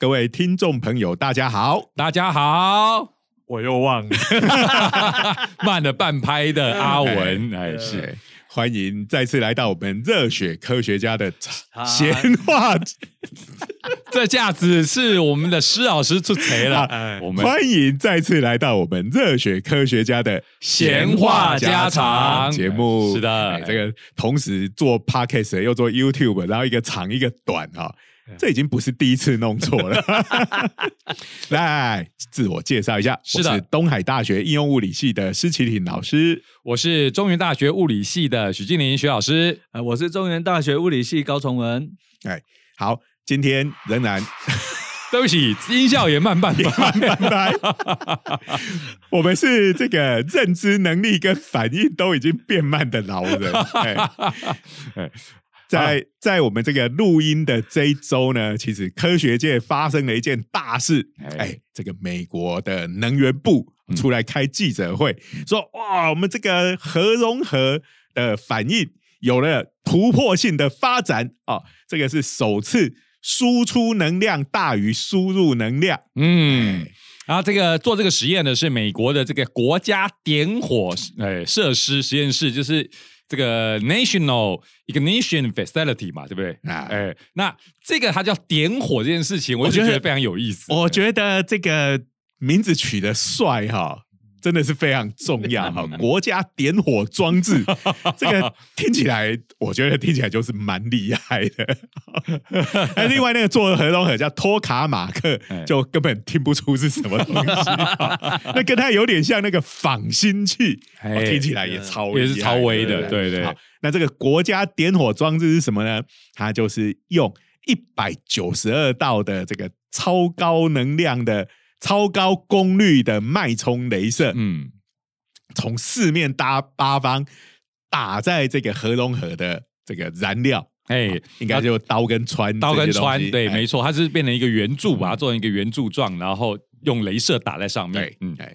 各位听众朋友，大家好，大家好，我又忘了，慢了半拍的阿文，哎是，欢迎再次来到我们热血科学家的闲话。这架子是我们的施老师出锤了，我们欢迎再次来到我们热血科学家的闲话家常。节目。是的，这个同时做 podcast 又做 YouTube，然后一个长一个短哈。这已经不是第一次弄错了。来，自我介绍一下，我是东海大学应用物理系的施启廷老师，我是中原大学物理系的许静林许老师，呃，我是中原大学物理系高崇文。哎，好，今天仍然 对不起，音效也慢半拍，慢半拍。我们是这个认知能力跟反应都已经变慢的老人。哎。在在我们这个录音的这一周呢，其实科学界发生了一件大事。哎，这个美国的能源部出来开记者会，说：“哇，我们这个核融合的反应有了突破性的发展啊！这个是首次输出能量大于输入能量。”嗯，然后这个做这个实验的是美国的这个国家点火哎设施实验室，就是。这个 National Ignition Facility 嘛，对不对？哎，那这个它叫点火这件事情，我就觉得非常有意思。我觉得这个名字取得帅哈。真的是非常重要哈！国家点火装置，这个听起来，我觉得听起来就是蛮厉害的。那另外那个做核融合叫托卡马克，就根本听不出是什么东西。那跟它有点像那个仿新器，听起来也超也是超微的。对对。那这个国家点火装置是什么呢？它就是用一百九十二道的这个超高能量的。超高功率的脉冲镭射，嗯，从四面八八方打在这个核融合的这个燃料，哎，应该就刀跟穿，刀跟穿，对，没错，它是变成一个圆柱，把它做成一个圆柱状，然后用镭射打在上面，嗯，哎，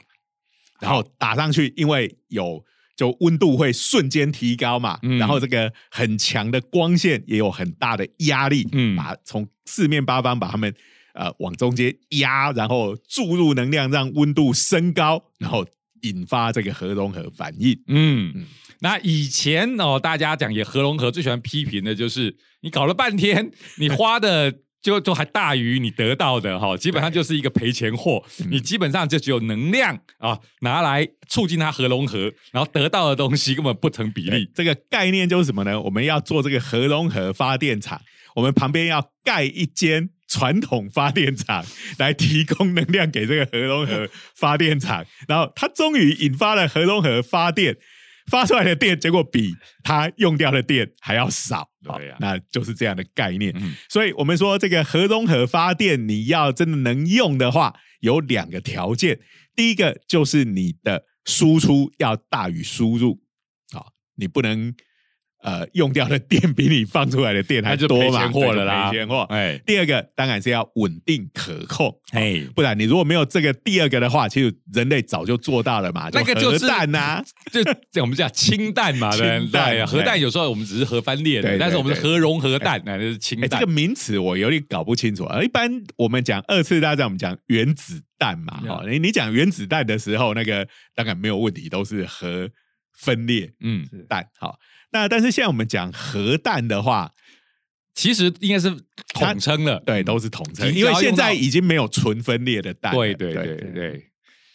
然后打上去，因为有就温度会瞬间提高嘛，然后这个很强的光线也有很大的压力，嗯，把从四面八方把它们。呃，往中间压，然后注入能量，让温度升高，然后引发这个核融合反应。嗯，那以前哦，大家讲也核融合最喜欢批评的就是你搞了半天，你花的就就还大于你得到的哈，基本上就是一个赔钱货。你基本上就只有能量啊，拿来促进它核融合，然后得到的东西根本不成比例。这个概念就是什么呢？我们要做这个核融合发电厂，我们旁边要盖一间。传统发电厂来提供能量给这个核融合发电厂，然后它终于引发了核融合发电，发出来的电结果比它用掉的电还要少，对呀，那就是这样的概念。所以我们说这个核融合发电，你要真的能用的话，有两个条件，第一个就是你的输出要大于输入，啊，你不能。呃，用掉的电比你放出来的电还多嘛？货了啦！赔钱货。哎，第二个当然是要稳定可控。哎，不然你如果没有这个第二个的话，其实人类早就做到了嘛。那个就是核弹呐，就我们叫氢弹嘛。氢弹，核弹有时候我们只是核翻裂的，但是我们是核融合弹那就是氢弹。这个名词我有点搞不清楚。一般我们讲二次大战，我们讲原子弹嘛。哈，你你讲原子弹的时候，那个当然没有问题，都是核分裂嗯蛋。好。那但是现在我们讲核弹的话，其实应该是统称了，对，都是统称，因为现在已经没有纯分裂的弹。对对对对，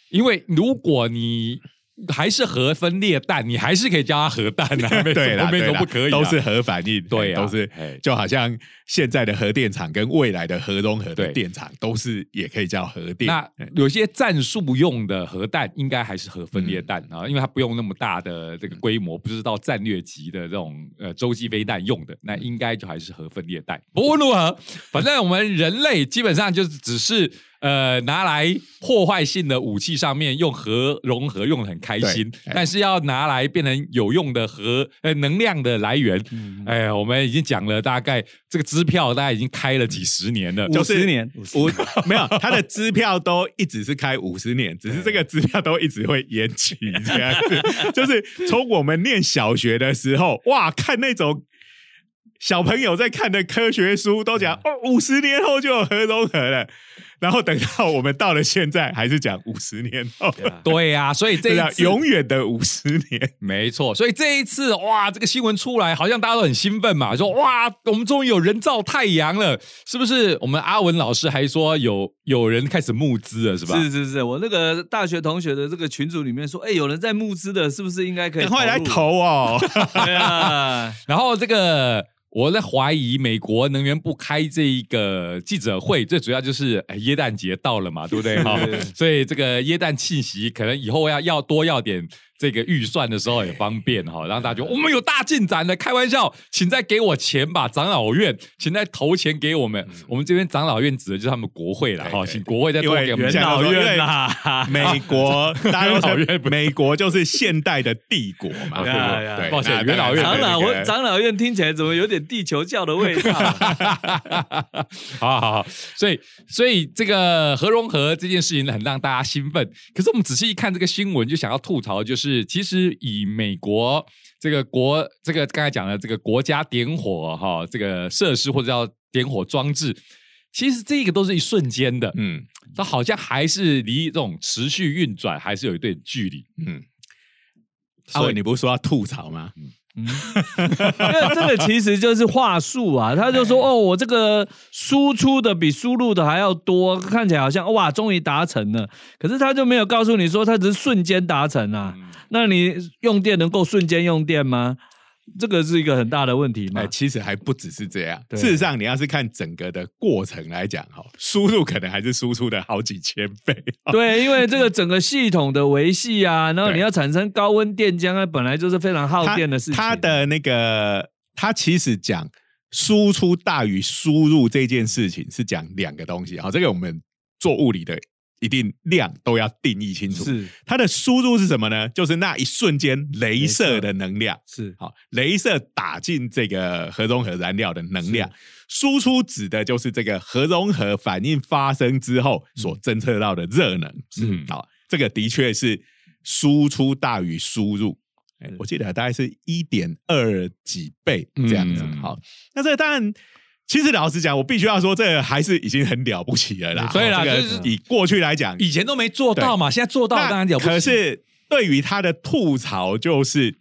因为如果你。还是核分裂弹，你还是可以叫它核弹啊？对了，都不可以，都是核反应，对，都是，就好像现在的核电厂跟未来的核融合的电厂，都是也可以叫核电。那有些战术用的核弹，应该还是核分裂弹啊，因为它不用那么大的这个规模，不是到战略级的这种呃洲际飞弹用的，那应该就还是核分裂弹。不论如何，反正我们人类基本上就是只是。呃，拿来破坏性的武器上面用核融合用的很开心，但是要拿来变成有用的核呃能量的来源，哎呀，我们已经讲了大概这个支票大概已经开了几十年了，五十年五 没有，他的支票都一直是开五十年，只是这个支票都一直会延期这样子，就 是从我们念小学的时候，哇，看那种。小朋友在看的科学书都讲哦，五十年后就有核融合了，然后等到我们到了现在，还是讲五十年后，对啊对呀、所以这这样一次 永远的五十年。没错，所以这一次哇，这个新闻出来，好像大家都很兴奋嘛，说哇，我们终于有人造太阳了，是不是？我们阿文老师还说有有人开始募资了，是吧？是是是，我那个大学同学的这个群组里面说，哎，有人在募资的，是不是应该可以赶快来？投哦！对啊，然后这个我在怀疑美国能源部开这一个记者会，最主要就是哎耶诞节到了嘛，对不对？哈，所以这个耶诞气息可能以后要要多要点这个预算的时候也方便哈，让大家觉得我们有大进展的。开玩笑，请再给我钱吧，长老院，请再投钱给我们。我们这边长老院指的就是他们国会了哈，请国会再多给我们元。老院啦，美国，大老院美国就是现代的帝国嘛，呀对对？抱歉那元老院长老那个长老院听起来怎么有点地球教的味道？好好好，所以所以这个核融合这件事情很让大家兴奋。可是我们仔细一看这个新闻，就想要吐槽，就是其实以美国这个国这个刚才讲的这个国家点火哈，这个设施或者叫点火装置，其实这个都是一瞬间的，嗯它好像还是离这种持续运转还是有一段距离。嗯。阿伟，你不是说要吐槽吗？因为这个其实就是话术啊，他就说哦，我这个输出的比输入的还要多，看起来好像哇，终于达成了。可是他就没有告诉你说，他只是瞬间达成啊。那你用电能够瞬间用电吗？这个是一个很大的问题嘛哎，。其实还不只是这样。事实上，你要是看整个的过程来讲，哈，输入可能还是输出的好几千倍。对，因为这个整个系统的维系啊，然后你要产生高温电浆啊，本来就是非常耗电的事情。它的那个，它其实讲输出大于输入这件事情是讲两个东西。好，这个我们做物理的一定量都要定义清楚。是它的输入是什么呢？就是那一瞬间镭射的能量。是好，镭射打进这个核融合燃料的能量，输出指的就是这个核融合反应发生之后所侦测到的热能。嗯好，这个的确是输出大于输入。我记得大概是一点二几倍这样子。嗯好，那这个当然。其实老实讲，我必须要说，这个还是已经很了不起了啦。所以啦这就是个以过去来讲，以前都没做到嘛，现在做到那当然了不起。可是对于他的吐槽就是，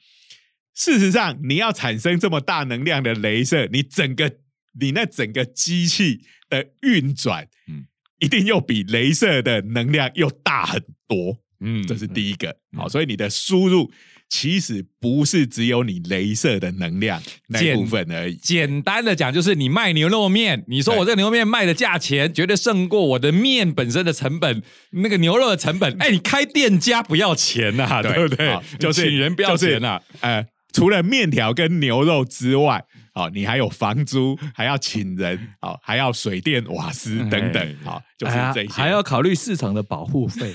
事实上你要产生这么大能量的镭射，你整个你那整个机器的运转，嗯一定又比镭射的能量又大很多。嗯这是第一个。好，所以你的输入其实不是只有你镭射的能量那一部分而已。简单的讲，就是你卖牛肉面，你说我这个牛肉面卖的价钱绝对胜过我的面本身的成本，那个牛肉的成本。哎，你开店家不要钱呐、对不对？就是请人不要钱呐、就是呃，除了面条跟牛肉之外，好、你还有房租，还要请人，好、还要水电瓦斯等等，好、就是这些。还要考虑市场的保护费。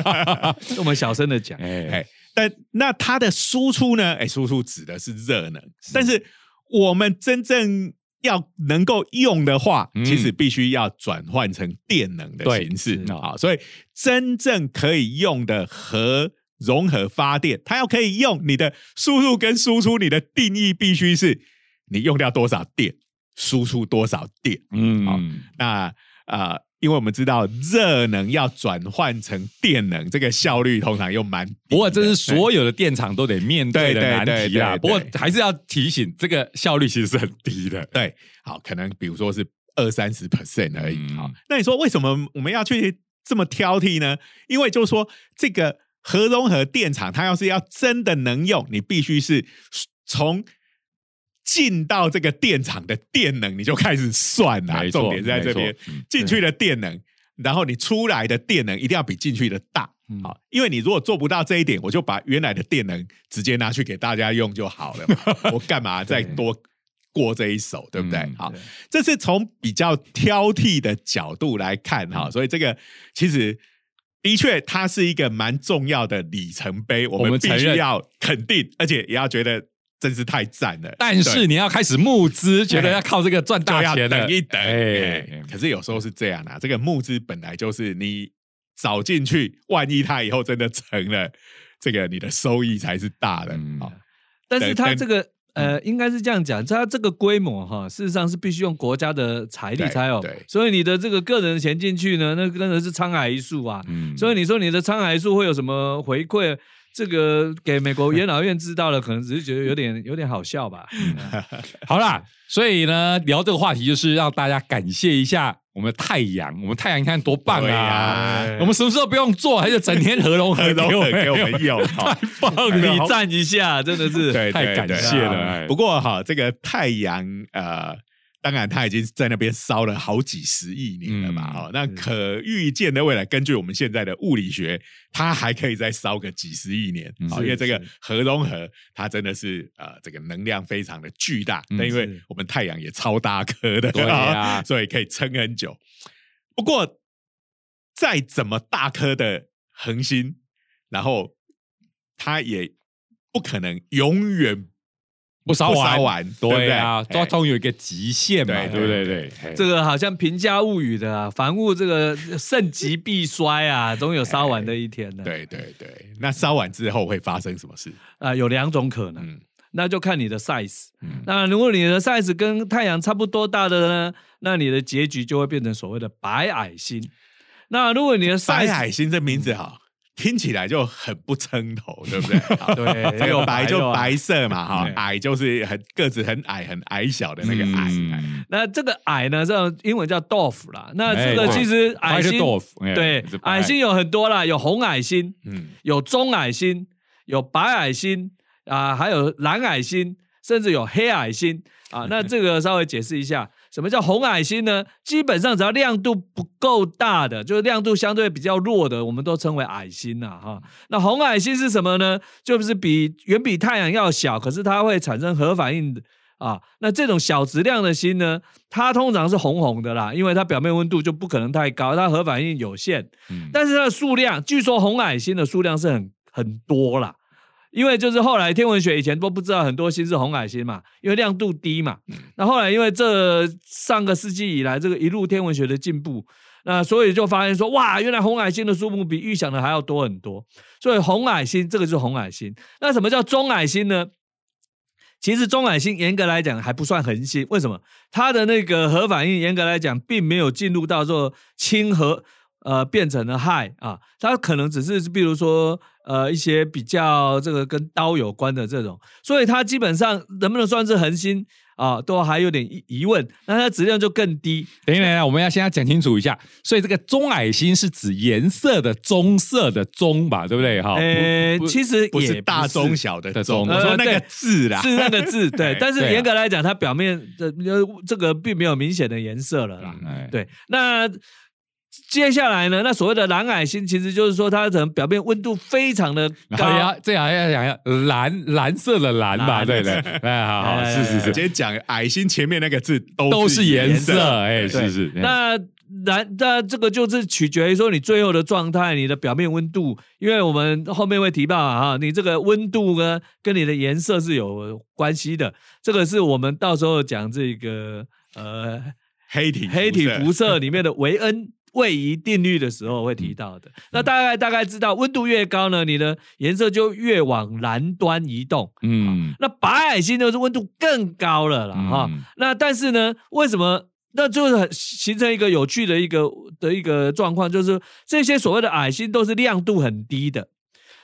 我们小声的讲，哎，哎，但那它的输出呢？哎，输出指的是热能，但是我们真正要能够用的话，嗯其实必须要转换成电能的形式是啊。所以真正可以用的核融合发电，它要可以用你的输入跟输出，你的定义必须是你用掉多少电，输出多少电。嗯好那啊、呃因为我们知道热能要转换成电能，这个效率通常又蛮低。不过这是所有的电厂都得面对的难题啦。对对不过对还是要提醒，这个效率其实是很低的。对，好，可能比如说是二三十 percent 而已。嗯好，那你说为什么我们要去这么挑剔呢？因为就是说，这个核融合电厂，它要是要真的能用，你必须是从进到这个电厂的电能，你就开始算啦。没错重点在这边进去的电能。然后你出来的电能一定要比进去的大，嗯好，因为你如果做不到这一点，我就把原来的电能直接拿去给大家用就好了，我干嘛再多过这一手，对不对？嗯好，这是从比较挑剔的角度来看哈，所以这个其实的确它是一个蛮重要的里程碑，我我们必须要肯定，而且也要觉得真是太赞了。但是你要开始募资，觉得要靠这个赚大钱了等一等，可是有时候是这样啊，这个募资本来就是你早进去，万一它以后真的成了，这个你的收益才是大的。但是它这个呃，应该是这样讲，它这个规模哈，事实上是必须用国家的财力才有，所以你的这个个人钱进去呢，那真的是沧海一粟啊。嗯。所以你说你的沧海一粟会有什么回馈？这个给美国元老院知道了，可能只是觉得有点有点好笑吧。好啦，所以呢，聊这个话题就是让大家感谢一下我们的太阳，我们太阳你看多棒啊！啊我们什么时候不用做，还是整天合龙合合龙给我们合给我们用 太棒了！你赞一下，真的是。太感谢了不过哈，这个太阳呃，当然它已经在那边烧了好几十亿年了嘛。嗯哦，那可预见的未来，根据我们现在的物理学，它还可以再烧个几十亿年。嗯好，是因为这个核融合，它真的是呃，这个能量非常的巨大。嗯但因为我们太阳也超大颗的，对啊 所以可以撑很久。不过，再怎么大颗的恒星，然后它也不可能永远不烧完，烧完，对啊，对都总有一个极限嘛，对对不对？对这个好像平家物语的啊，凡物这个盛极必衰啊，总有烧完的一天的。对对对，那烧完之后会发生什么事？啊、有两种可能，嗯那就看你的 size。嗯那如果你的 size 跟太阳差不多大的呢，那你的结局就会变成所谓的白矮星。那如果你的白海星这名字哈，听起来就很不称头，对不对？好对这个白就白色嘛，哈，矮就是很个子很矮、很矮小的那个矮。嗯那这个矮呢，这种英文叫 dwarf 啦。那这个哎其实矮星对矮星有很多啦，有红矮星，嗯，有棕矮星，有白矮星啊、还有蓝矮星，甚至有黑矮星啊。那这个稍微解释一下，什么叫红矮星呢？基本上只要亮度不够大的，就是亮度相对比较弱的，我们都称为矮星呐、哈。那红矮星是什么呢？就是比远比太阳要小，可是它会产生核反应的。啊，那这种小质量的星呢，它通常是红红的啦，因为它表面温度就不可能太高，它核反应有限。嗯但是它的数量，据说红矮星的数量是很很多啦。因为就是后来天文学以前都不知道很多星是红矮星嘛，因为亮度低嘛。那后来因为这上个世纪以来这个一路天文学的进步，那所以就发现说哇，原来红矮星的数目比预想的还要多很多。所以红矮星这个就是红矮星。那什么叫中矮星呢？其实中矮星严格来讲还不算恒星，为什么？它的那个核反应严格来讲并没有进入到做氢核呃变成了氦啊，它可能只是比如说呃一些比较这个跟刀有关的这种，所以它基本上能不能算是恒星啊，都还有点疑疑问。那它质量就更低，等一下，等我们要先要讲清楚一下。所以这个中矮星是指颜色的棕色的棕吧，对不对？哈，呃其实不也是大中小的的中，我说那个字啦，是那个字，对哎，但是严格来讲，它表面的呃这个并没有明显的颜色了啦。对，那接下来呢？那所谓的蓝矮星，其实就是说它可能表面温度非常的高。然后要，这样要讲要蓝蓝色的蓝吧，蓝对对，哎，好好，哎是是是，今天讲矮星前面那个字都都是颜色，哎，是是，那蓝，那这个就是取决于说你最后的状态，你的表面温度，因为我们后面会提到啊，你这个温度呢跟你的颜色是有关系的，这个是我们到时候讲这个呃黑体黑体辐射。射里面的维恩位移定律的时候会提到的。那大概大概知道，温度越高呢，你的颜色就越往蓝端移动。嗯，那白矮星就是温度更高了啦，哈、嗯那但是呢，为什么？那就是很形成一个有趣的一个的一个状况，就是这些所谓的矮星都是亮度很低的。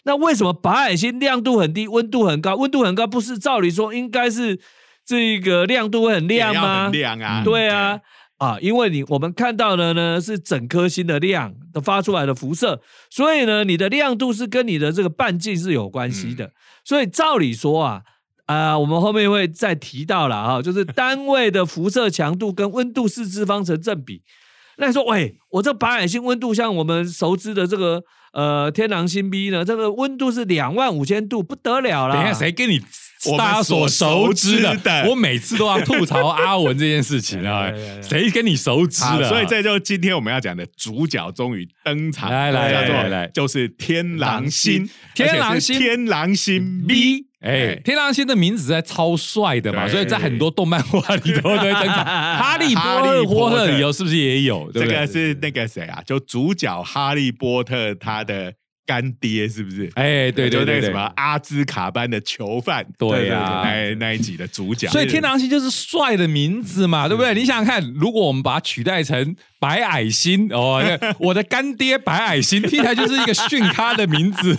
那为什么白矮星亮度很低，温度很高？温度很高不是照理说应该是这个亮度会很亮吗？很亮啊，对啊，啊，因为你我们看到的呢是整颗星的量的发出来的辐射，所以呢，你的亮度是跟你的这个半径是有关系的。所以照理说啊，啊、我们后面会再提到了啊，就是单位的辐射强度跟温度四次方成正比。那你说，喂，我这白矮星温度像我们熟知的这个呃天狼星 B 呢，这个温度是两万五千度，不得了啦！等一下，谁跟你大家所熟知的我每次都要吐槽阿文这件事情啊。谁跟你熟知好，的啊？所以这就是今天我们要讲的主角终于登场，来来来来就是天狼星，天狼星天狼星。B，B，哎，天狼星的名字在超帅的嘛，所以在很多动漫画里头都会登场。哈利波特里头是不是也有？这个是那个谁啊？就主角哈利波特他的干爹，是不是？哎，对对对对就那个什么，阿兹卡班的囚犯，对呀哎，那一集的主角。所以天狼星就是帅的名字嘛，对不对？你想想看，如果我们把它取代成白矮星哦，那我的干爹白矮星，听起来就是一个逊咖的名字，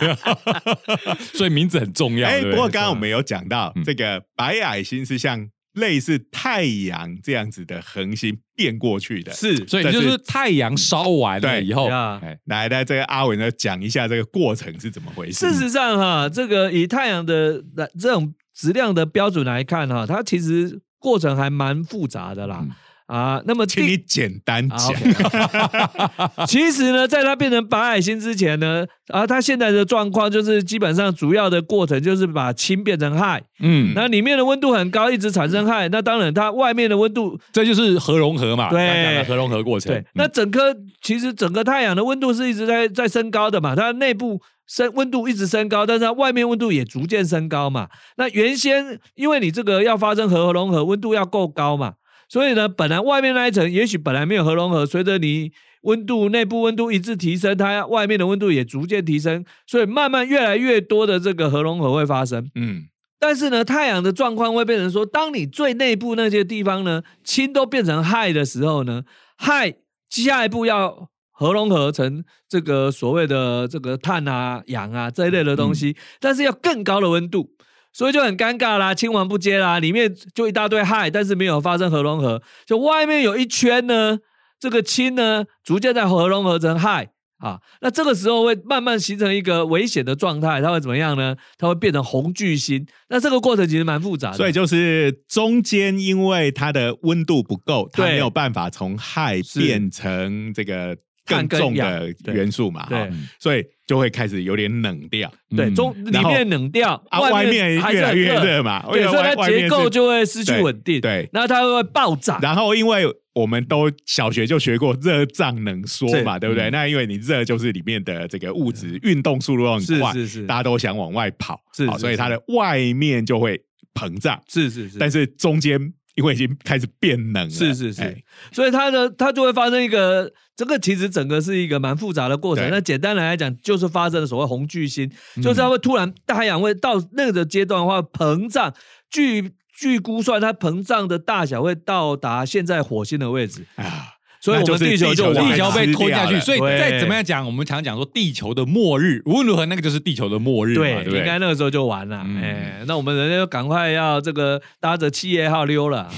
所以名字很重要。哎，不过刚刚我们有讲到嗯，这个白矮星是像类似太阳这样子的恒星变过去的。是所以就是是太阳烧完了对以后，来，来，这个阿文呢讲一下这个过程是怎么回事。事实上哈，这个以太阳的来这种质量的标准来看哈，它其实过程还蛮复杂的啦。啊，那么请你简单啊讲。其实呢，在它变成白矮星之前呢，啊，它现在的状况就是基本上主要的过程就是把氢变成氦，嗯，那里面的温度很高，一直产生氦，那当然它外面的温度这就是核融合嘛，对核融合过程。对，那嗯整颗其实整个太阳的温度是一直在在升高的嘛，它内部升温度一直升高，但是它外面温度也逐渐升高嘛。那原先因为你这个要发生核融合，温度要够高嘛，所以呢，本来外面那一层也许本来没有核融合，随着你温度内部温度一直提升，它外面的温度也逐渐提升，所以慢慢越来越多的这个核融合会发生。嗯，但是呢，太阳的状况会变成说，当你最内部那些地方呢，氢都变成氦的时候呢，氦下一步要核融合成这个所谓的这个碳啊、氧啊这一类的东西，但是要更高的温度，所以就很尴尬啦，氢完不接啦，里面就一大堆氦，但是没有发生核融合，就外面有一圈呢，这个氢呢逐渐在核融合成氦。啊，那这个时候会慢慢形成一个危险的状态，它会怎么样呢？它会变成红巨星。那这个过程其实蛮复杂的，所以就是中间因为它的温度不够，它没有办法从氦变成这个更重的元素嘛，对。哈所以就会开始有点冷掉。对，嗯。中里面冷掉，啊，外面越来越热。嘛，对，所以它结构就会失去稳定，对那它会爆炸，然后，因为我们都小学就学过热胀冷缩嘛，对不对？嗯。那因为你热就是里面的这个物质运动速度都很快，是是。是大家都想往外跑，是所以它的外面就会膨胀，是是是，但是中间因为已经开始变冷了，是是是。哎。所以它的它就会发生一个，这个其实整个是一个蛮复杂的过程。对。那简单来讲，就是发生了所谓红巨星，嗯。就是它会突然太阳会到那个阶段的话膨胀，据据估算，它膨胀的大小会到达现在火星的位置，啊，所以我们地球就地球被拖下去，所以对再怎么样讲，我们常讲说地球的末日，无论如何那个就是地球的末日嘛，对，不对？应该那个时候就完了。嗯哎，那我们人家就赶快要这个搭着企业号溜了，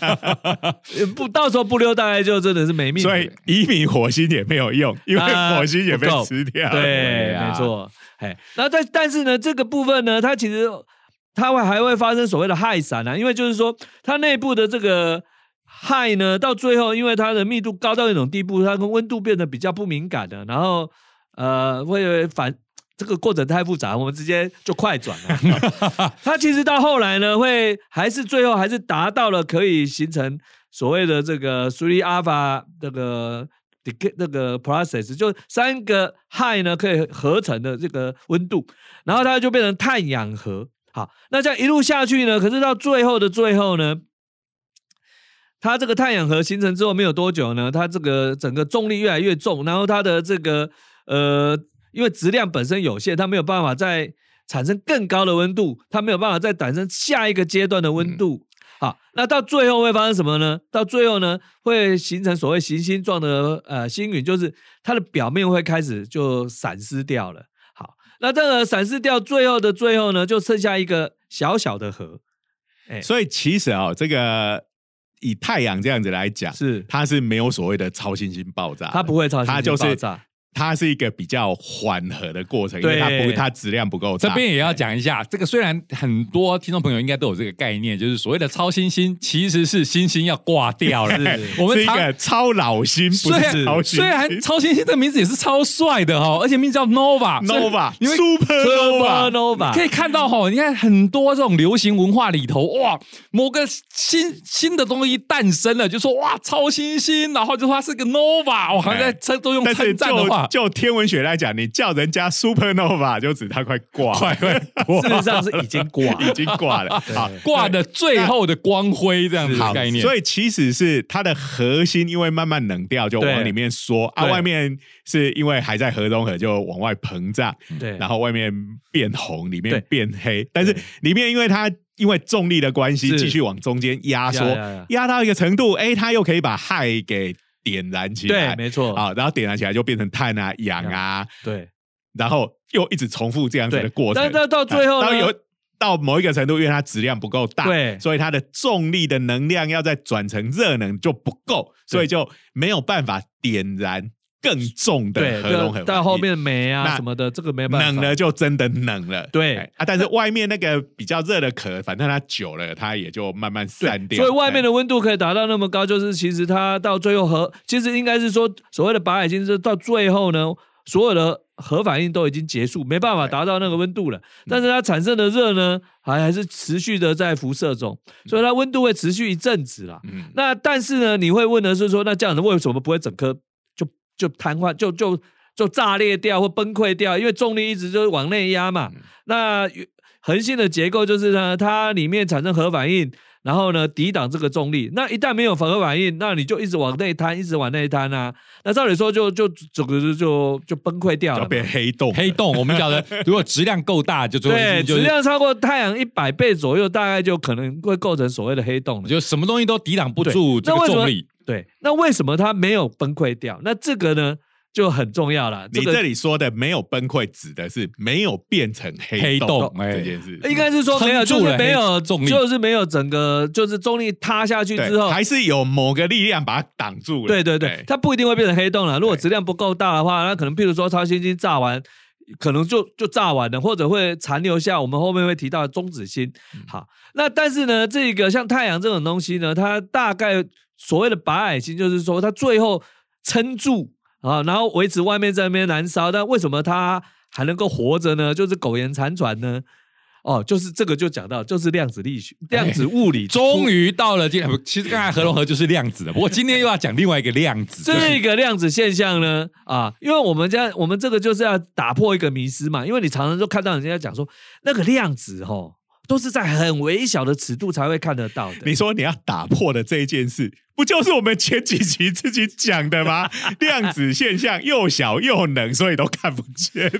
啊 不到时候不溜，大概就真的是没命。所以移民火星也没有用，因为啊火星也被吃掉了。对，啊没错。哎，然后但但是呢，这个部分呢，它其实它会还会发生所谓的氦闪啊，因为就是说它内部的这个氦呢，到最后因为它的密度高到一种地步，它跟温度变得比较不敏感的，然后呃会反。这个过程太复杂，我们直接就快转了。它其实到后来呢，会还是最后还是达到了可以形成所谓的这个 three alpha 这个 dec 那个 process，就三个氦呢可以合成的这个温度，然后它就变成碳氧核。好，那这样一路下去呢，可是到最后的最后呢，它这个太阳核形成之后没有多久呢，它这个整个重力越来越重，然后它的这个呃，因为质量本身有限，它没有办法再产生更高的温度，它没有办法再产生下一个阶段的温度。好，那到最后会发生什么呢？到最后呢，会形成所谓行星状的呃星云，就是它的表面会开始就散失掉了。好，那这个散失掉，最后的最后呢，就剩下一个小小的核。哎，所以其实啊、这个以太阳这样子来讲，是它是没有所谓的超新星爆炸，它不会超新星它就是爆炸。它是一个比较缓和的过程，因为它不它质量不够大。这边也要讲一下，这个虽然很多听众朋友应该都有这个概念，就是所谓的超新星其实是星星要挂掉了。我们常个超老星，不虽是。虽然超新星这名字也是超帅的哦，而且名字叫 Nova，Nova，因 为 Supernova，Supernova 可以看到哈，你看很多这种流行文化里头，哇，某个新新的东西诞生了，就说哇超新星，然后就说它是个 Nova，我好像在哎称都用称赞的话，哇，就天文学来讲，你叫人家 supernova 就指它快挂，快快挂事实上是已经挂 已经挂了。好，挂的最后的光辉这样子的概念。所以其实是它的核心，因为慢慢冷掉，就往里面缩。啊，外面是因为还在核融合，就往外膨胀，对，然后外面变红，里面变黑，但是里面因为它因为重力的关系，继续往中间压缩压到一个程度，哎，它又可以把氦给点燃起来。对，，没错，啊，然后点燃起来就变成碳啊、氧啊，对。然后又一直重复这样子的过程。但到到最后呢？啊然有到某一个程度，因为它质量不够大，对。所以它的重力的能量要再转成热能就不够，所以就没有办法点燃更重的对，核融合到到后面煤啊什么的，这个没办法，冷了就真的冷了，对。哎啊，但是外面那个比较热的壳，反正它久了，它也就慢慢散掉。所以外面的的温度可以达到那么高，就是其实它到最后核，其实应该是说所谓的白矮星是到最后呢，所有的核反应都已经结束，没办法达到那个温度了。但是它产生的热呢，还还是持续的在辐射中，所以它温度会持续一阵子啦。嗯，那但是呢，你会问的是说，那这样子为什么不会整颗就就瘫痪，就就就炸裂掉或崩溃掉？因为重力一直就是往内压嘛。那恒星的结构就是呢，它里面产生核反应，然后呢抵挡这个重力。那一旦没有核反应，那你就一直往内摊，一直往内摊啊。那照理说就就整个就就就崩溃掉了。变黑洞，黑洞，我们讲的，如果质量够大，就最后对，就是质量超过太阳一百倍左右，大概就可能会构成所谓的黑洞了。就什么东西都抵挡不住这个重力。对，那为什么它没有崩溃掉？那这个呢就很重要了。你这里说的没有崩溃，指的是没有变成黑黑洞哎这件事，应该是说没有，就是没有黑重力就是没有整个就是重力塌下去之对，后，还是有某个力量把它挡住了。对对对哎，它不一定会变成黑洞了。如果质量不够大的话，那可能譬如说超新星炸完，可能就就炸完了，或者会残留下我们后面会提到的中子星。嗯好，那但是呢，这个像太阳这种东西呢，它大概所谓的白矮星，就是说它最后撑住啊，然后维持外面在那边燃烧，但为什么它还能够活着呢？就是苟延残喘呢？哦，就是这个就讲到，就是量子力学、量子物理 终于到了今天，其实刚才核融合就是量子的，不过今天又要讲另外一个量子，就是这个量子现象呢，啊，因为我们家我们这个就是要打破一个迷思嘛，因为你常常就看到人家讲说那个量子吼，都是在很微小的尺度才会看得到的。你说你要打破的这一件事，不就是我们前几集自己讲的吗？量子现象又小又冷，所以都看不见。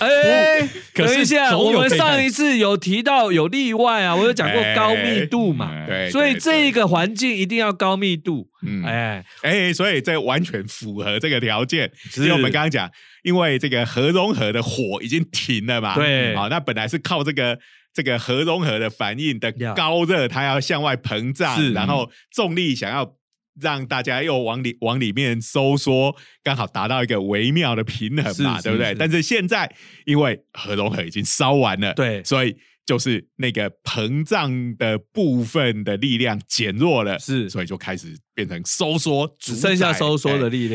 哎，可是等一下，我们上一次有提到有例外啊，我有讲过高密度嘛，哎对，所以对这个环境一定要高密度。嗯哎，哎，所以这完全符合这个条件。因为我们刚刚讲，因为这个核融合的火已经停了嘛，对好，那本来是靠这个这个核融合的反应的高热，它要向外膨是胀，然后重力想要。让大家又往里往里面收缩，刚好达到一个微妙的平衡嘛，是对不对？但是现在因为核融合已经烧完了，对所以就是那个膨胀的部分的力量减弱了，是所以就开始变成收缩，只剩下收缩的力。量。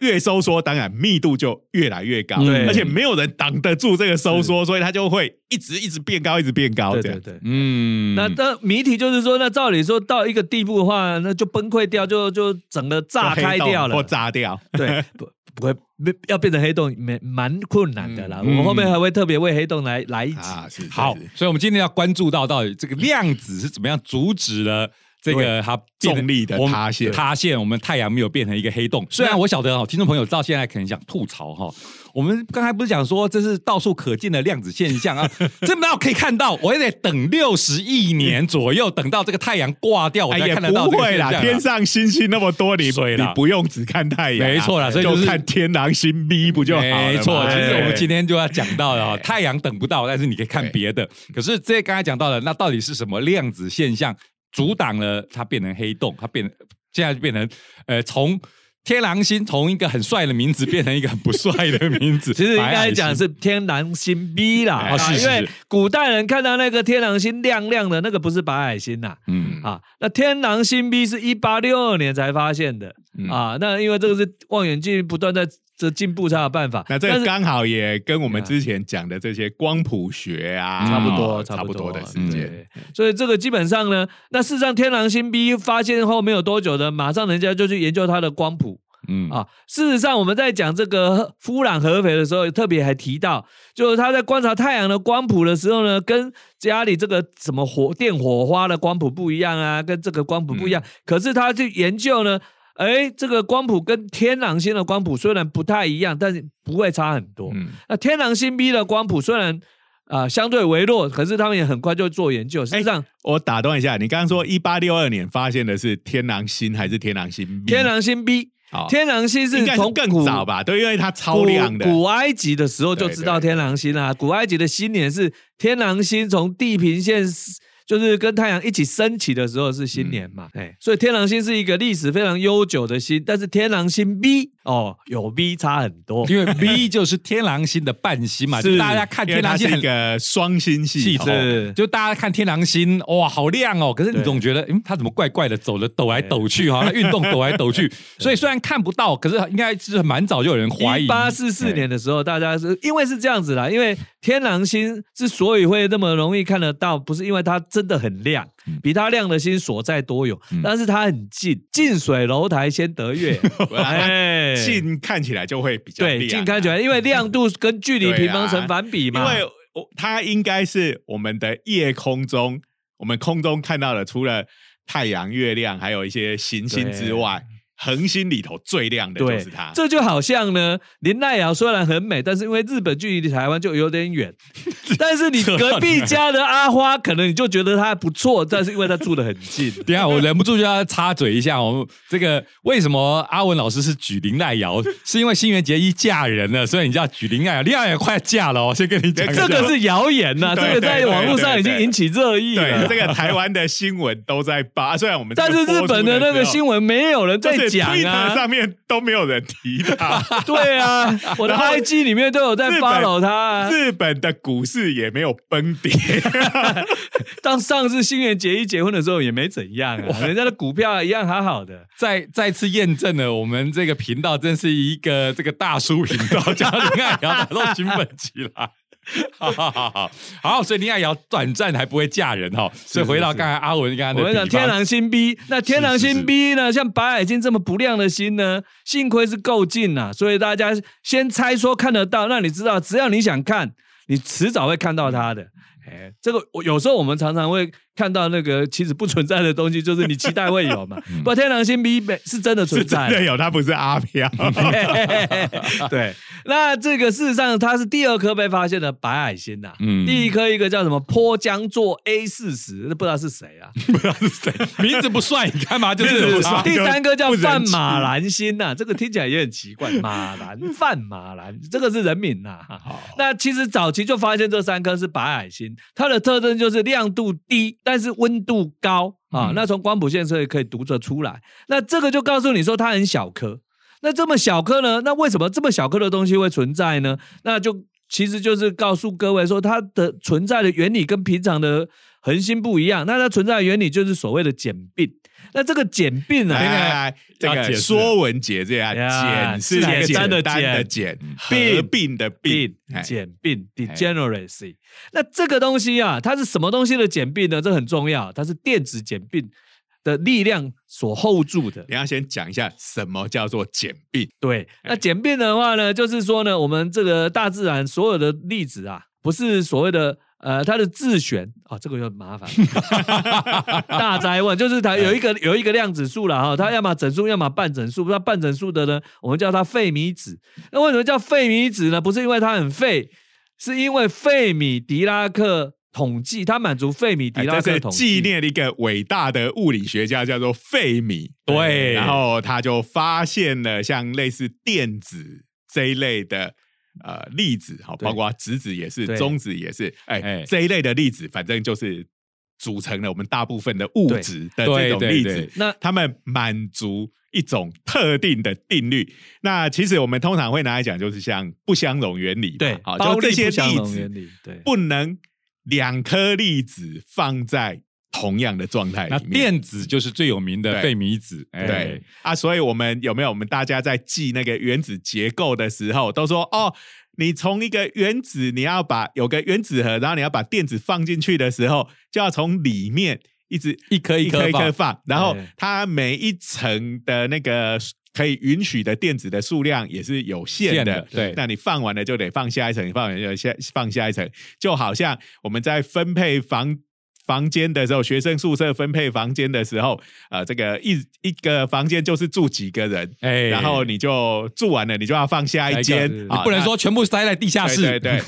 越收缩，当然密度就越来越高，对而且没有人挡得住这个收缩，所以它就会一直一直变高，一直变高，这样。对对对。嗯，那那谜题就是说，那照理说到一个地步的话，那就崩溃掉，就就整个炸开掉了或。炸掉，对，不不会变要变成黑洞，蛮蛮困难的啦。嗯我们后面还会特别为黑洞来来一集。啊，是是好，所以我们今天要关注到到底这个量子是怎么样阻止了。这个它重力的塌陷塌陷，我们太阳没有变成一个黑洞。虽然我晓得哦，听众朋友到现在可能想吐槽哈，我们刚才不是讲说这是到处可见的量子现象啊，这哪有可以看到？我也得等六十亿年左右，等到这个太阳挂掉，我才看得到不会啦，这个现象啊。天上星星那么多，你水啦你不用只看太阳啊，没错啦所以就是看天狼星 B 不就好？没错，其实我们今天天就要讲到了哦，太阳等不到，但是你可以看别的。可是这刚才讲到了，那到底是什么量子现象阻挡了它变成黑洞？它变现在就变成呃，从天狼星从一个很帅的名字变成一个很不帅的名字。其实应该讲是天狼星 B 啦，啊因为古代人看到那个天狼星亮亮的，那个不是白矮星呐。嗯啊，那天狼星 B 是一八六二年才发现的、嗯啊，那因为这个是望远镜不断在这进步才有办法。那这个刚好也跟我们之前讲的这些光谱学啊，差不多，哦差不多的时嗯间。对所以这个基本上呢，那事实上天狼星 B 发现后没有多久的，马上人家就去研究它的光谱嗯啊。事实上，我们在讲这个夫朗合肥的时候，特别还提到，就是他在观察太阳的光谱的时候呢，跟家里这个什么火电火花的光谱不一样啊，跟这个光谱不一样。可是他去研究呢，哎，这个光谱跟天狼星的光谱虽然不太一样，但是不会差很多。嗯，那天狼星 B 的光谱虽然啊、相对微弱，可是他们也很快就做研究。实际上，我打断一下，你刚刚说一八六二年发现的是天狼星还是天狼星 B？天狼星 B，、好天狼星是从更古早吧？对，因为它超亮的古。古埃及的时候就知道天狼星啦、古埃及的新年是天狼星从地平线，就是跟太阳一起升起的时候是新年嗯嘛。哎、所以天狼星是一个历史非常悠久的星，但是天狼星 B 哦，有 B 差很多。因为 B 就是天狼星的半星嘛，是就大家看天狼星很个双星系是，就大家看天狼星，哇，好亮哦！可是你总觉得，嗯，它怎么怪怪的，走的抖来抖去，哈，它 运动抖来抖去。所以虽然看不到，可是应该是蛮早就有人怀疑。一八四四年的时候，大家是因为是这样子啦，因为天狼星之所以会那么容易看得到，不是因为它真的很亮，嗯。比它亮的星所在多有，但是它很近，近水楼台先得月。哎。近看起来就会比较对，近看起来，因为亮度跟距离平方成反比嘛。因为我它应该是我们的夜空中，我们空中看到的，除了太阳、月亮，还有一些行星之外，恒星里头最亮的就是它。这就好像呢，林奈瑶虽然很美，但是因为日本距离台湾就有点远，但是你隔壁家的阿花，可能你就觉得她不错，但是因为她住的很近。等下我忍不住就要插嘴一下，我们这个为什么阿文老师是举林奈瑶？是因为新垣结衣嫁人了，所以你就要举林奈瑶。林奈瑶快嫁了我，先跟你讲。这个是谣言呐、对这个在网络上已经引起热议对，了。这个台湾的新闻都在扒，虽然我们但是日本的那个新闻闻没有人在讲啊。上面都没有人提他。对啊，我的 IG 里面都有在 follow 他、啊。日本的股市也没有崩跌，当上次新垣结衣结婚的时候也没怎样啊，人家的股票一样好好的。再再次验证了我们这个频道真是一个这个大叔频道，叫林爱瑶打到金粉起来。好好好好好，所以林雅瑶短暂还不会嫁人哈，所以回到刚才阿文刚刚的我讲，天狼星 B，那天狼星 B 呢，像白海星这么不亮的星呢，幸亏是够近呐、所以大家先猜说看得到，那你知道，只要你想看，你迟早会看到它的。哎，这个我有时候我们常常会看到那个其实不存在的东西，就是你期待会有嘛。不过天狼星 B 是真的存在真的有，它不是阿飘。对，那这个事实上它是第二颗被发现的白矮星呐、嗯。第一颗一个叫什么坡江座 A 四十，那不知道是谁啊。不知道是谁，名字不帅，你干嘛就是第三颗叫范马兰星呐、这个听起来也很奇怪。马兰范马兰，这个是人名呐、那其实早期就发现这三颗是白矮星，它的特征就是亮度低，但是温度高啊。那从光谱线测也可以读得出来。那这个就告诉你说它很小颗。那这么小颗呢？那为什么这么小颗的东西会存在呢？那就其实就是告诉各位说，它的存在的原理跟平常的恒星不一样。那它存在的原理就是所谓的简并。那这个简并啊，来来来，这个说文解字啊，呀简是那个简单的简简合并的并简并 degeneracy。那这个东西啊，它是什么东西的简并呢？这很重要，它是电子简并的力量所 hold 住的。你要先讲一下什么叫做简并。对，那简并的话呢，就是说呢，我们这个大自然所有的粒子啊，不是所谓的呃他的自旋啊、这个又很麻烦。大灾问就是它有一个有一个量子数了哈，它要么整数，要么半整数。那半整数的呢，我们叫它费米子。那为什么叫费米子呢？不是因为它很费，是因为费米狄拉克统计，它满足费米狄拉克统计。纪念了一个伟大的物理学家，叫做费米。对然后他就发现了像类似电子这一类的呃粒子，好，包括质子也是，中子也是，哎哎，这一类的粒子，反正就是组成了我们大部分的物质的这种粒子。那它们满足一种特定的定律。那其实我们通常会拿来讲，就是像不相容原理。对，好，就这些粒子对。不能两颗粒子放在同样的状态那。电子就是最有名的对费米子，哎对啊，所以我们有没有我们大家在记那个原子结构的时候，都说哦，你从一个原子，你要把有个原子核，然后你要把电子放进去的时候，就要从里面一直一颗一颗一颗放放，然后它每一层的那个可以允许的电子的数量也是有限的限的。对那你放完了就得放下一层，放完就下放下一层，就好像我们在分配房。房间的时候，学生宿舍分配房间的时候，呃，这个一一个房间就是住几个人，哎。然后你就住完了，你就要放下一间下一，啊不能说全部塞在地下室。对对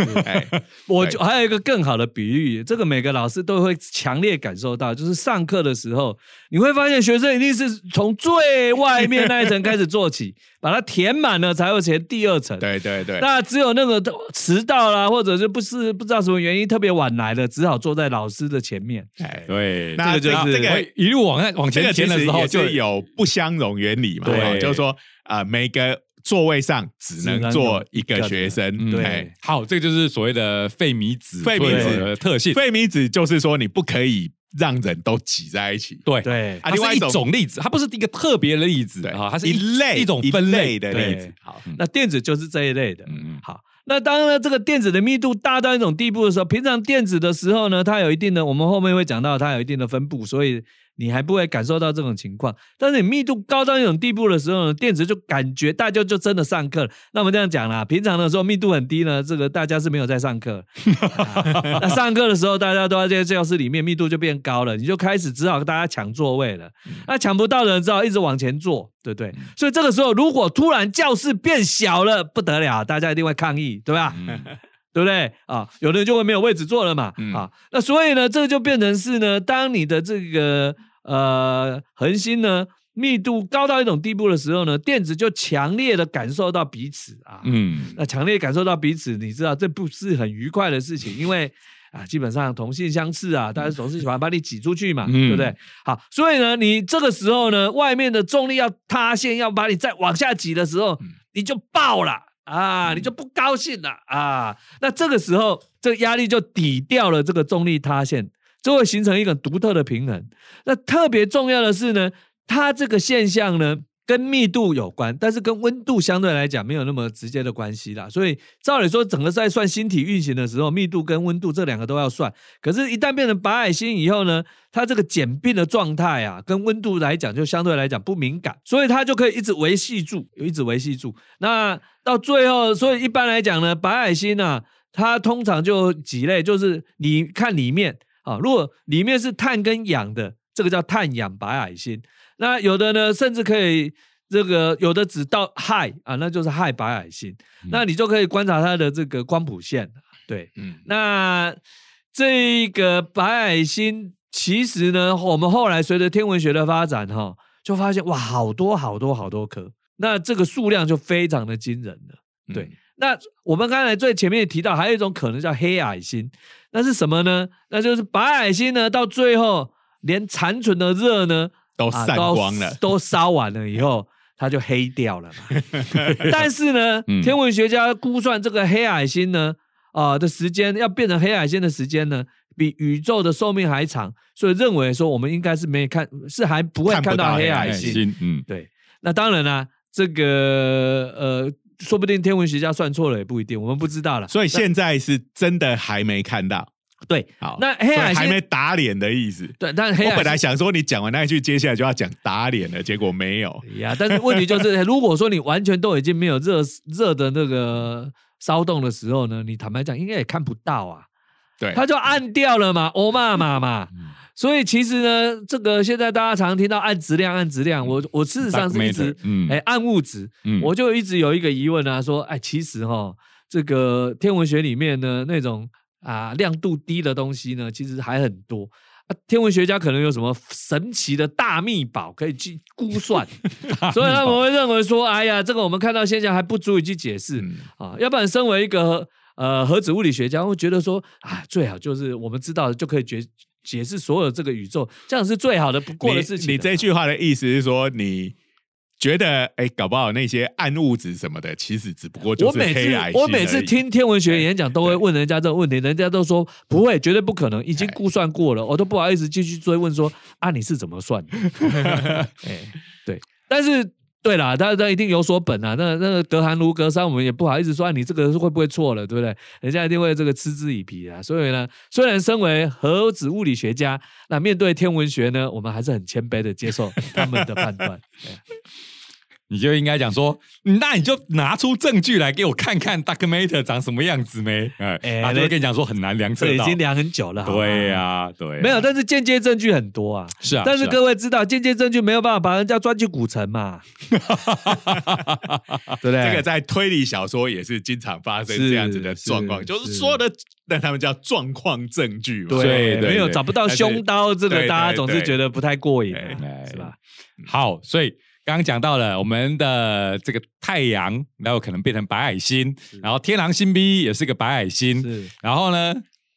我就还有一个更好的比喻，这个每个老师都会强烈感受到，就是上课的时候，你会发现学生一定是从最外面那一层开始做起，把它填满了才会填第二层。对对对，那只有那个迟到啦，或者是不是不知道什么原因特别晚来的，只好坐在老师的前面。哎，对，那这个就是这个一路往往这个前填的时候就有不相容原理嘛，对哦就是说啊，每个座位上只只能能坐一个学生，嗯哎，好，这个就是所谓的费米子费米子。的特性。费米子就是说你不可以让人都挤在一起，对。对。它是一啊另外一种种例子，它不是一个特别的例子对。啊，它是一类一种分类的对例子，好，那电子就是这一类的。嗯嗯。好，那当然呢，这个电子的密度大到一种地步的时候，平常电子的时候呢，它有一定的，我们后面会讲到它有一定的分布，所以你还不会感受到这种情况。但是你密度高到一种地步的时候呢，电池就感觉大家就真的上课了。那我们这样讲啦，平常的时候密度很低呢，这个大家是没有在上课。啊那上课的时候，大家都在这个教室里面，密度就变高了，你就开始只好跟大家抢座位了。那抢不到的人只好一直往前坐，对不对？所以这个时候，如果突然教室变小了，不得了，大家一定会抗议，对吧？嗯对不对啊？有的人就会没有位置坐了嘛，嗯啊，那所以呢，这个就变成是呢，当你的这个呃恒星呢密度高到一种地步的时候呢，电子就强烈的感受到彼此啊，嗯，那强烈感受到彼此，你知道这不是很愉快的事情，因为啊，基本上同性相斥啊，大家总是喜欢把你挤出去嘛，嗯对不对？好，所以呢，你这个时候呢，外面的重力要塌陷，要把你再往下挤的时候，你就爆了。啊，你就不高兴了啊！那这个时候，这个压力就抵掉了这个重力塌陷，就会形成一个独特的平衡。那特别重要的是呢，它这个现象呢，跟密度有关，但是跟温度相对来讲没有那么直接的关系啦。所以照理说，整个在算星体运行的时候，密度跟温度这两个都要算。可是，一旦变成白矮星以后呢，它这个简并的状态啊，跟温度来讲就相对来讲不敏感，所以它就可以一直维系住，一直维系住。那到最后，所以一般来讲呢，白矮星呢、它通常就几类，就是你看里面啊，如果里面是碳跟氧的，这个叫碳氧白矮星。那有的呢，甚至可以这个有的只到氦啊，那就是氦白矮星。那你就可以观察它的这个光谱线。对，嗯，那这个白矮星其实呢，我们后来随着天文学的发展哈、就发现哇，好多好多好多颗，那这个数量就非常的惊人了。对，嗯那我们刚才最前面也提到，还有一种可能叫黑矮星，那是什么呢？那就是白矮星呢，到最后连残存的热呢都啊散光了，都烧完了以后，它就黑掉了嘛。但是呢，嗯天文学家估算这个黑矮星呢，啊、的时间要变成黑矮星的时间呢，比宇宙的寿命还长，所以认为说我们应该是没看，是还不会看到黑矮星。嗯，对，那当然啦、这个呃，说不定天文学家算错了也不一定，我们不知道了。所以现在是真的还没看到，对，好，那黑还没打脸的意思。对，但我本来想说你讲完那一句，接下来就要讲打脸了，结果没有。呀，但是问题就是，如果说你完全都已经没有热热的那个骚动的时候呢，你坦白讲应该也看不到啊，对，它就暗掉了嘛，欧嘛嘛嘛。所以其实呢，这个现在大家常听到暗质量、暗质量，我我事实上是一直哎暗物质，嗯我就一直有一个疑问啊，说哎，其实哈，这个天文学里面呢那种啊亮度低的东西呢，其实还很多。啊，天文学家可能有什么神奇的大秘宝可以去估算，所以他们会认为说，哎呀，这个我们看到现象还不足以去解释、嗯啊，要不然身为一个呃核子物理学家，会觉得说，啊，最好就是我们知道的就可以解解释所有这个宇宙，这样是最好的不过的事情。你这句话的意思是说，你觉得哎，搞不好那些暗物质什么的，其实只不过就是我每次黑矮我每次听天文学演讲，都会问人家这个问题，人家都说不会，绝对不可能，已经估算过了，我都不好意思继续追问说啊你是怎么算的？哎，对，但是。对啦，他他一定有所本啊。那那个隔行如隔山，我们也不好意思说、啊、你这个会不会错了，对不对？人家一定会这个嗤之以鼻啊。所以呢，虽然身为核子物理学家，那面对天文学呢，我们还是很谦卑的接受他们的判断。对你就应该讲说，那你就拿出证据来给我看看 Document 长什么样子没？哎，哎他就会跟你讲说很难量测已经量很久了，对呀、对啊，没有，但是间接证据很多啊。是啊，但是啊各位知道，间接证据没有办法把人家抓去古城嘛，对不对？这个在推理小说也是经常发生是这样子的状况，就是说的那他们叫状况证据嘛。对没有找不到凶刀，这个大家总是对觉得不太过瘾是吧？好，所以刚刚讲到了我们的这个太阳，然后可能变成白矮星，然后天狼星 B 也是个白矮星，然后呢，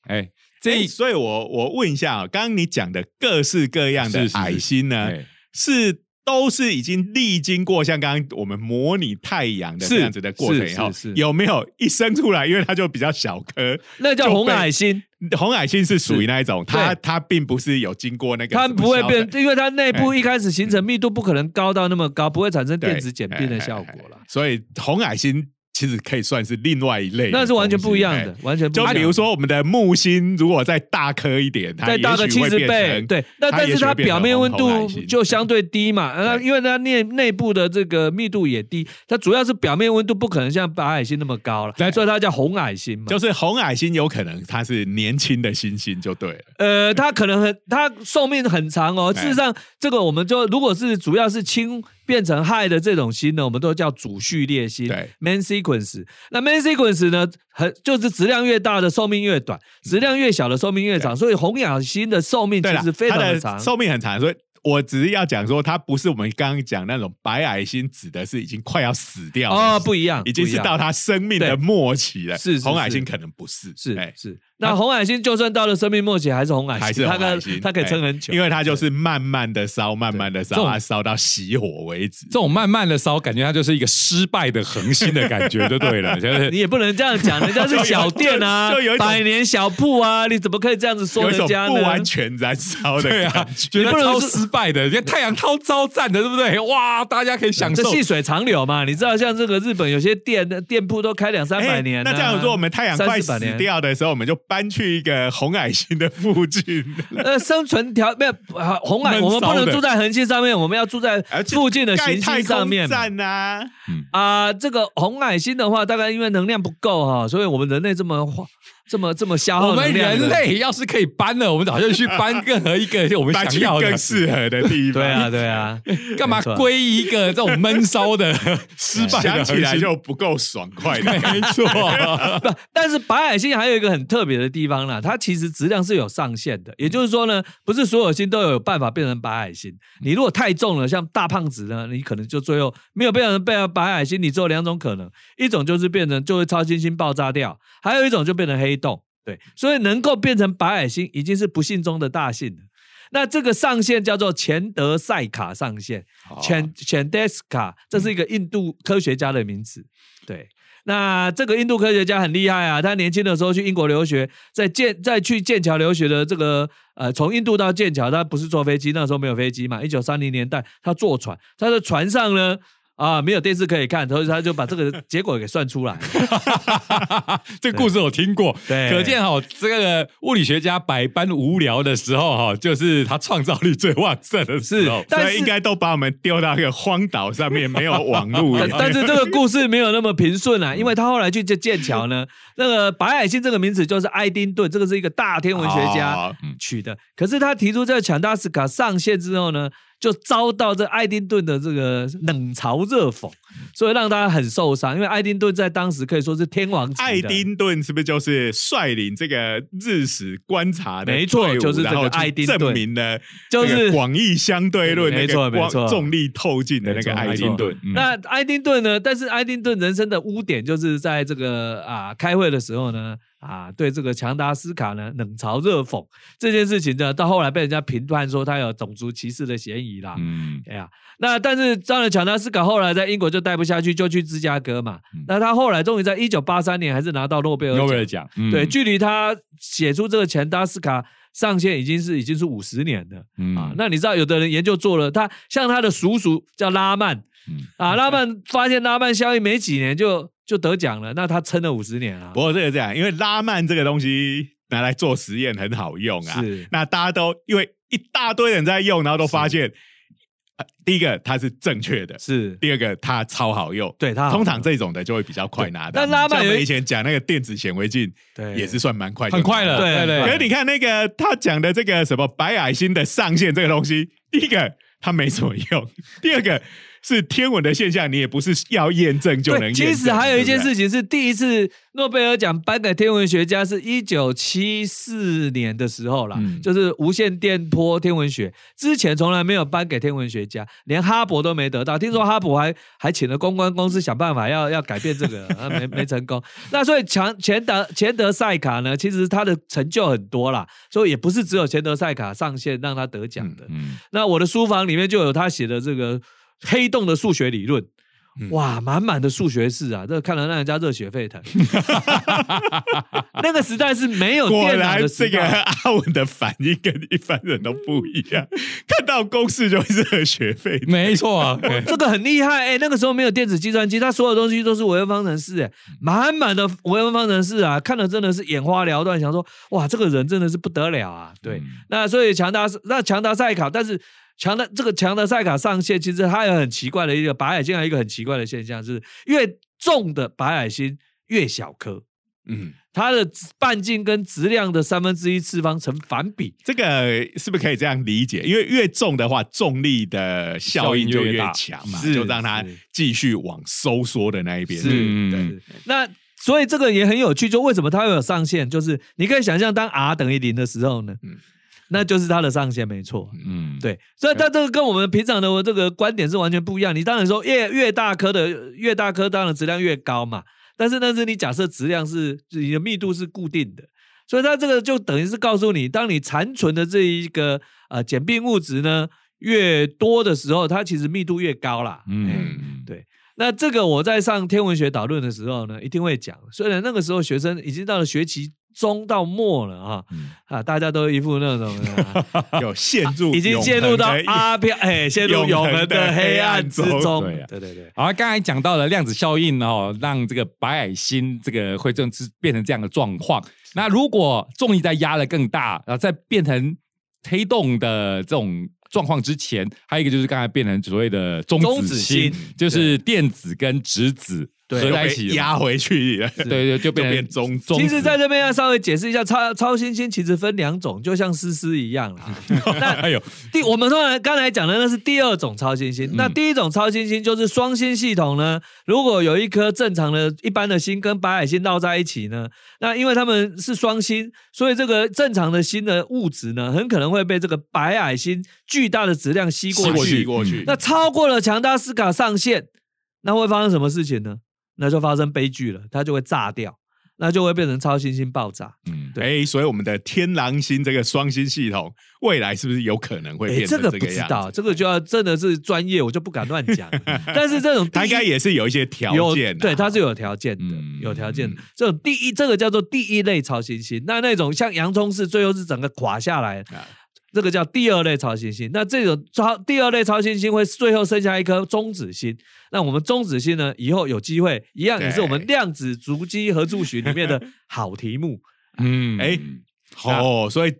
哎，这所以我我问一下啊，刚刚你讲的各式各样的矮星呢，哎。是都是已经历经过像刚刚我们模拟太阳的这样子的过程以后有没有一生出来，因为它就比较小颗，那叫红矮星，红矮星是属于那一种，它它并不是有经过那个它不会变，因为它内部一开始形成密度不可能高到那么高，不会产生电子简并的效果了哎。哎哎。所以红矮星其实可以算是另外一类那是完全不一样的哎，完全不一样。就比如说我们的木星，如果再大颗一点，它再大个七十倍，成对，那但是它表面温度就相对低嘛，那因为它内内部的这个密度也低，它主要是表面温度不可能像白矮星那么高了，所以它叫红矮星嘛。就是红矮星有可能它是年轻的星星就对了。呃，它可能很，它寿命很长哦。哎事实上，这个我们就如果是主要是氢变成氦的这种星呢，我们都叫主序列星对 （main sequence）。那 main sequence 呢，很就是质量越大的寿命越短，质量越小的寿命越长。所以红矮星的寿命其实非常的长。寿命很长，所以我只是要讲说，它不是我们刚刚讲那种白矮星，指的是已经快要死掉的哦，不一样，已经是到它生命的末期了。是是是红矮星可能不是，是哎是。那红矮星就算到了生命末期，还是红矮星，还是它可它可以撑很久，哎因为它就是慢慢的烧，慢慢的烧，种它烧到熄火为止这。种慢慢的烧，感觉它就是一个失败的恒星的感觉，就对了，就是你也不能这样讲，人家是小店啊 就有一，种百年小铺啊，你怎么可以这样子说有一种人家呢？不完全燃烧的对啊感，觉。觉得超你不能说失败的，人家太阳超超赞的，对不对？哇，大家可以享受。这细水长流嘛，你知道像这个日本有些店的店铺都开两三百哎年啊、那这样说，我们太阳快死掉的时候，我们就搬去一个红矮星的附近。呃，生存条没有啊红矮，我们不能住在恒星上面，我们要住在附近的行星上面嘛。站啊，啊、这个红矮星的话，大概因为能量不够哈，所以我们人类这么花这么这么消耗我们人类要是可以搬了，我们早就去搬任何一个我们想要更。适合的地方。对啊，对啊，干嘛归一个这种闷骚的失败的想起来就不够爽快的。没错，不，但是白矮星还有一个很特别的地方啦，它其实质量是有上限的，也就是说呢，不是所有星都有办法变成白矮星。你如果太重了，像大胖子呢，你可能就最后没有变成变成白矮星，你只有两种可能，一种就是变成就会超新星爆炸掉，还有一种就变成黑洞。对，所以能够变成白矮星已经是不幸中的大幸了。那这个上限叫做钱德塞卡上限，钱钱德斯卡，这是一个印度科学家的名字。对，那这个印度科学家很厉害啊，他年轻的时候去英国留学，在剑在去剑桥留学的这个呃，从印度到剑桥，他不是坐飞机，那时候没有飞机嘛，一九三零年代他坐船，他的船上呢。啊，没有电视可以看，所以他就把这个结果给算出来。这个故事我听过，对可见哈，这个物理学家百般无聊的时候哈，就是他创造力最旺盛的时候。但是所以应该都把我们丢到一个荒岛上面，没有网络但。是这个故事没有那么平顺啊，因为他后来去剑剑桥呢，那个白矮星这个名字就是爱丁顿，这个是一个大天文学家哦取的。可是他提出这个强大斯卡上线之后呢，就遭到这爱丁顿的这个冷嘲热讽，所以让大家很受伤。因为爱丁顿在当时可以说是天王级的爱丁顿是不是就是率领这个日史观察的没错就是这个爱丁顿证明了就是广义相对论没错没错重力透镜的那个爱丁顿。嗯那爱丁顿呢？但是爱丁顿人生的污点就是在这个啊开会的时候呢，啊对这个强达斯卡呢冷嘲热讽这件事情呢，到后来被人家评判说他有种族歧视的嫌疑啦。嗯，哎呀，那但是当然，强达斯卡后来在英国就待不下去，就去芝加哥嘛。嗯那他后来终于在一九八三年还是拿到诺贝尔诺贝尔奖。嗯对，距离他写出这个强达斯卡上线已经是已经是五十年了。嗯啊，那你知道有的人研究做了，他像他的叔叔叫拉曼嗯啊，拉曼发现拉曼效应没几年就就得奖了，那他撑了五十年啊不。过这个这样，因为拉曼这个东西拿来做实验很好用啊是，那大家都因为一大堆人在用，然后都发现。第一个它是正确的，是第二个它超好用。对它通常这种的就会比较快拿的。但拉曼有一像我们以前讲那个电子显微镜，对也是算蛮快就很快了，对对对。可是你看那个他讲的这个什么白矮星的上限这个东西，第一个它没什么用，第二个是天文的现象，你也不是要验证就能验，证。其实还有一件事情是，第一次诺贝尔奖颁给天文学家是一九七四年的时候啦，嗯就是无线电波天文学之前从来没有颁给天文学家，连哈勃都没得到。听说哈勃还还请了公关公司想办法要 要改变这个，啊、没 没成功。那所以强钱德钱德赛卡呢，其实他的成就很多啦，所以也不是只有钱德赛卡上线让他得奖的。嗯，那我的书房里面就有他写的这个黑洞的数学理论。嗯哇，满满的数学式啊，这看了让人家热血沸腾。那个时代是没有果电脑的时这个，阿文的反应跟一般人都不一样，看到公式就会热血沸腾。没错啊，这个很厉害哎、那个时候没有电子计算机，它所有东西都是微分方程式哎、满满的微分方程式啊，看了真的是眼花缭乱，想说哇，这个人真的是不得了啊。对，嗯那所以强达那强达赛考，但是强的这个强的赛卡上线，其实它有很奇怪的一个白矮星，还有一个很奇怪的现象，是越重的白矮星越小颗，嗯，它的半径跟质量的三分之一次方成反比。这个是不是可以这样理解？因为越重的话，重力的效应就越强嘛，就让它是继续往收缩的那一边。是嗯对。那所以这个也很有趣，就为什么它会有上限？就是你可以想象，当 r 等于零的时候呢，嗯那就是它的上限，没错。嗯，对，所以它这个跟我们平常的这个观点是完全不一样。你当然说越越大颗的越大颗，当然质量越高嘛。但是但是你假设质量是你的密度是固定的，所以它这个就等于是告诉你，当你残存的这一个呃简并物质呢越多的时候，它其实密度越高啦。嗯，嗯，对。那这个我在上天文学导论的时候呢，一定会讲。虽然那个时候学生已经到了学期中到末了啊，嗯。啊，大家都一副那种、啊 有陷入已经陷入到阿飘，哎，陷入永永恒恒的的黑暗之中。对啊。对对对，好，刚才讲到了量子效应哦，让这个白矮星这个会正是变成这样的状况。那如果重力再压的更大，然后再变成黑洞的这种状况之前，还有一个就是刚才变成所谓的中中子子星星，就是电子跟质子对合在一起，压回去，对对，就就变成变中中其实在这边要稍微解释一下，超超新星其实分两种，就像思思一样啦。那哎呦，第我们通常刚才讲的那是第二种超新星，那嗯第一种超新星就是双星系统呢。如果有一颗正常的一般的星跟白矮星绕在一起呢，那因为它们是双星，所以这个正常的星的物质呢，很可能会被这个白矮星巨大的质量吸过吸。过去，那超过了强大斯卡上限，那会发生什么事情呢？那就发生悲剧了，它就会炸掉，那就会变成超新星爆炸。嗯，哎，所以我们的天狼星这个双星系统，未来是不是有可能会哎，变成这个不个不？知道，这个就要真的是专业，我就不敢乱讲。但是这种 应该也是有一些条件啊，对，它是有条件的，嗯有条件的。这种第一，这个叫做第一类超新星。那那种像洋葱式，最后是整个垮下来，啊这个叫第二类超新星。那这种超第二类超新星会最后剩下一颗中子星。那我们中子星呢，以后有机会一样也是我们量子足迹合组群里面的好题目。嗯，哎哦，所以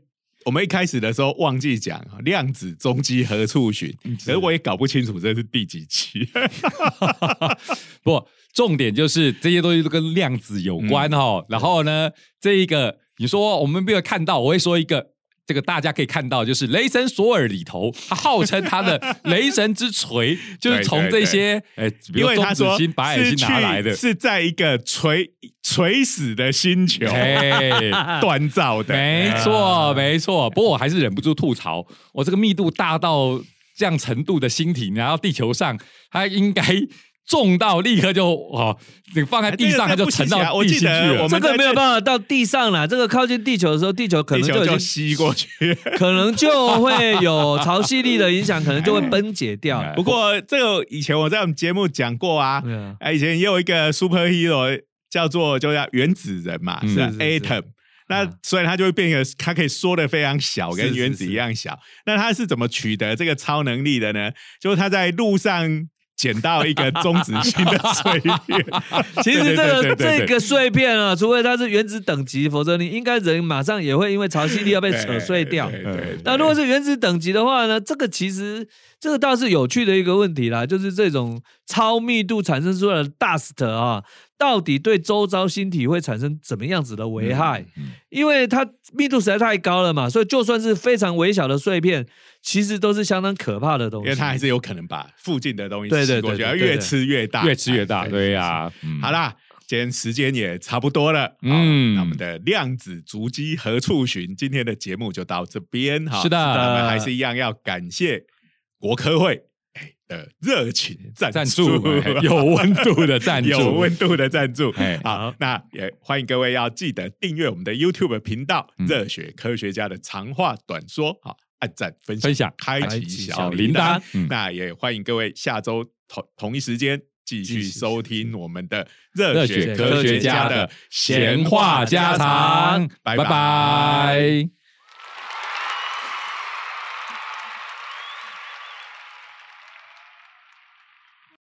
我们一开始的时候忘记讲啊量子中基何处寻，可是我也搞不清楚这是第几期。不，重点就是这些东西都跟量子有关哦。然后呢，这一个你说我们没有看到，我会说一个。这个大家可以看到，就是雷神索尔里头，他号称他的 雷神之锤，就是从这些哎，比因如为他说中子星、白矮星拿来的，是在一个垂垂死的星球哎，锻造的，没错，没错。不过我还是忍不住吐槽，我这个密度大到这样程度的星体，然后地球上，它应该重到立刻就哦，你放在地上，它就沉到地心去了。我们这个没有办法到地上了，这个靠近地球的时候，地球可能就已经吸过去。可能就会有潮汐力的影响，可能就会崩解掉。哎 不过这个以前我在我们节目讲过啊，以前也有一个 superhero 叫做就叫原子人嘛，是嗯是是 atom。那啊所以它就会变成，它可以缩的非常小，跟原子一样小。那它是怎么取得这个超能力的呢？就是他在路上捡到一个中子星的碎片。其实这个这个碎片啊，除非它是原子等级，否则你应该人马上也会因为潮汐力要被扯碎掉。那如果是原子等级的话呢，这个其实这个倒是有趣的一个问题啦，就是这种超密度产生出来的 dust 啊，到底对周遭星体会产生怎么样子的危害？嗯因为它密度实在太高了嘛，所以就算是非常微小的碎片，其实都是相当可怕的东西。因为它还是有可能把附近的东西对对吸过去，对对对要越吃越大，越吃越大，哎对呀，嗯好，啦，今天时间也差不多了，嗯，嗯那我们的量子足迹何处寻？今天的节目就到这边哈。是的那我们还是一样要感谢国科会哎的热情赞赞助哎有温度的 赞助，有温度的赞助。哎。好，那也欢迎各位要记得订阅我们的 YouTube 频道嗯“热血科学家的长话短说”，好，按赞分享开启小小铃铛那也欢迎各位下周同同一时间继续收听我们的热热血科学学家的闲话家常，拜拜